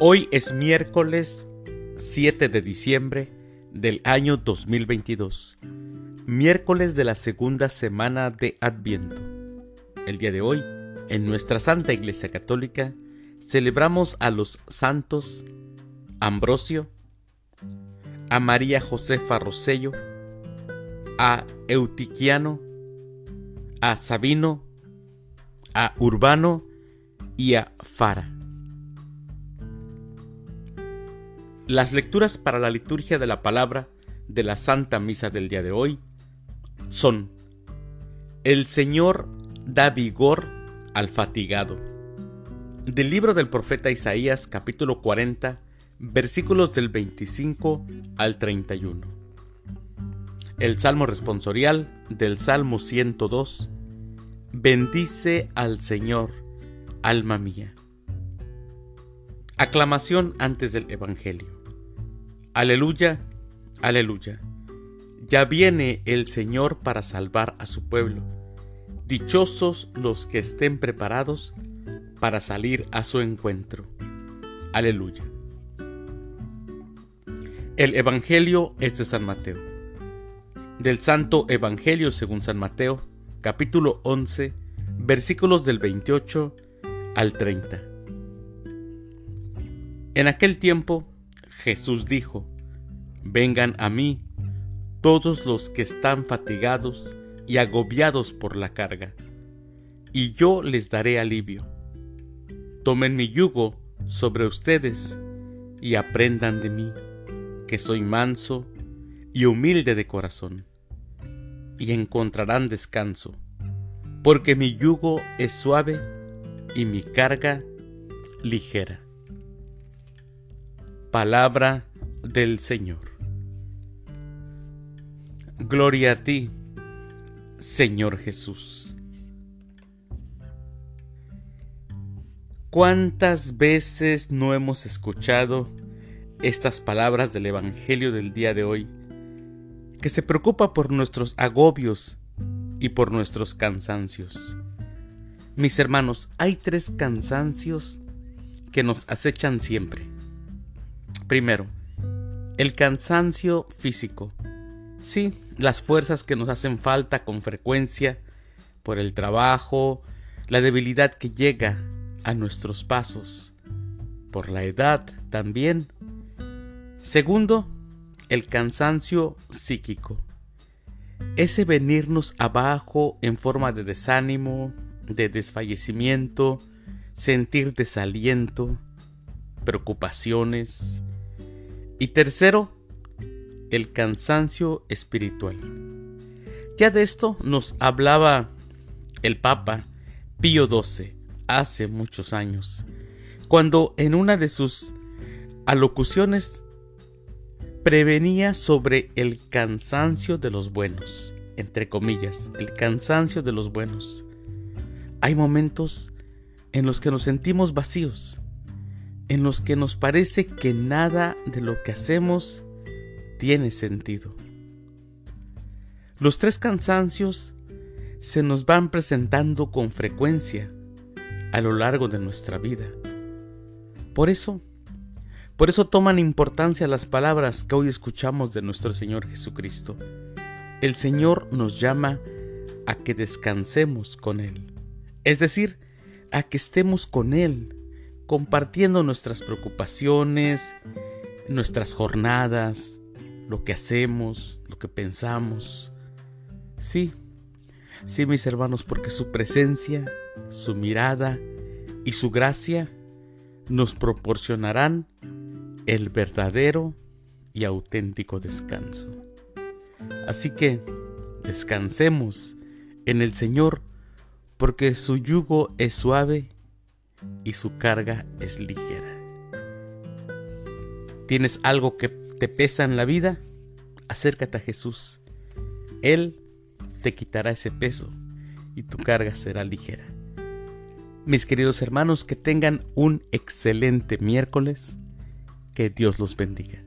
Hoy es miércoles 7 de diciembre del año 2022, miércoles de la segunda semana de Adviento. El día de hoy, en nuestra Santa Iglesia Católica, celebramos a los santos Ambrosio, a María Josefa Rosello, a Eutiquiano, a Sabino, a Urbano y a Fara. Las lecturas para la liturgia de la palabra de la Santa Misa del día de hoy son El Señor da vigor al fatigado. Del libro del profeta Isaías capítulo 40 versículos del 25 al 31. El Salmo responsorial del Salmo 102 Bendice al Señor, alma mía. Aclamación antes del Evangelio. Aleluya, aleluya. Ya viene el Señor para salvar a su pueblo. Dichosos los que estén preparados para salir a su encuentro. Aleluya. El Evangelio es de San Mateo. Del Santo Evangelio según San Mateo, capítulo 11, versículos del 28 al 30. En aquel tiempo Jesús dijo, Vengan a mí todos los que están fatigados y agobiados por la carga, y yo les daré alivio. Tomen mi yugo sobre ustedes y aprendan de mí, que soy manso y humilde de corazón, y encontrarán descanso, porque mi yugo es suave y mi carga ligera. Palabra del Señor. Gloria a ti, Señor Jesús. ¿Cuántas veces no hemos escuchado estas palabras del Evangelio del día de hoy, que se preocupa por nuestros agobios y por nuestros cansancios? Mis hermanos, hay tres cansancios que nos acechan siempre. Primero, el cansancio físico. Sí, las fuerzas que nos hacen falta con frecuencia por el trabajo, la debilidad que llega a nuestros pasos, por la edad también. Segundo, el cansancio psíquico. Ese venirnos abajo en forma de desánimo, de desfallecimiento, sentir desaliento, preocupaciones. Y tercero, el cansancio espiritual. Ya de esto nos hablaba el Papa Pío XII hace muchos años, cuando en una de sus alocuciones prevenía sobre el cansancio de los buenos, entre comillas, el cansancio de los buenos. Hay momentos en los que nos sentimos vacíos, en los que nos parece que nada de lo que hacemos tiene sentido. Los tres cansancios se nos van presentando con frecuencia a lo largo de nuestra vida. Por eso, por eso toman importancia las palabras que hoy escuchamos de nuestro Señor Jesucristo. El Señor nos llama a que descansemos con Él, es decir, a que estemos con Él compartiendo nuestras preocupaciones, nuestras jornadas, lo que hacemos, lo que pensamos. Sí, sí mis hermanos, porque su presencia, su mirada y su gracia nos proporcionarán el verdadero y auténtico descanso. Así que descansemos en el Señor, porque su yugo es suave y su carga es ligera. ¿Tienes algo que te pesa en la vida? Acércate a Jesús. Él te quitará ese peso y tu carga será ligera. Mis queridos hermanos, que tengan un excelente miércoles. Que Dios los bendiga.